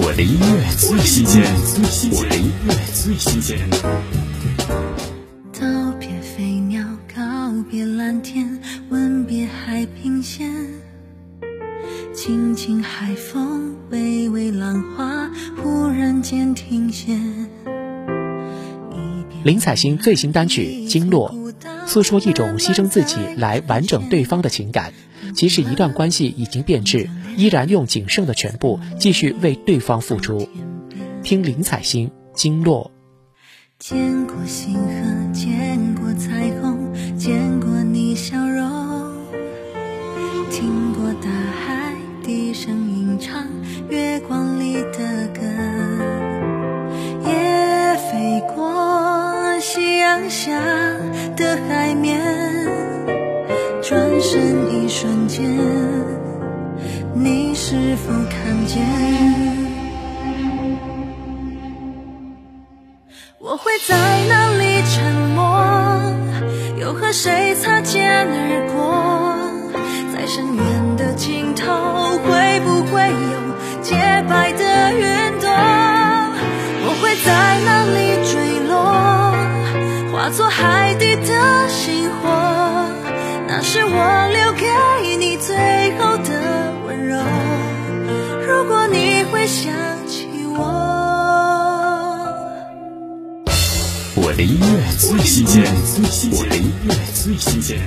我的音乐最新鲜，我的音乐最新鲜。道别飞鸟，告别蓝天，吻别海平线。轻轻海风，微微浪花，忽然间停歇。林采欣最新单曲《经络》，诉说一种牺牲自己来完整对方的情感。即使一段关系已经变质，依然用仅剩的全部继续为对方付出。听林采欣《经络》。见过星河，见过彩虹，见过你笑容，听过大海低声吟唱月光里的歌，也飞过夕阳下的海面，转身一瞬间，是否看见？我会在哪里沉默？又和谁擦肩而过？在深渊的尽头，会不会有洁白的云朵？我会在哪里坠落？化作海底的我的音乐最新鲜，我的音乐最新鲜。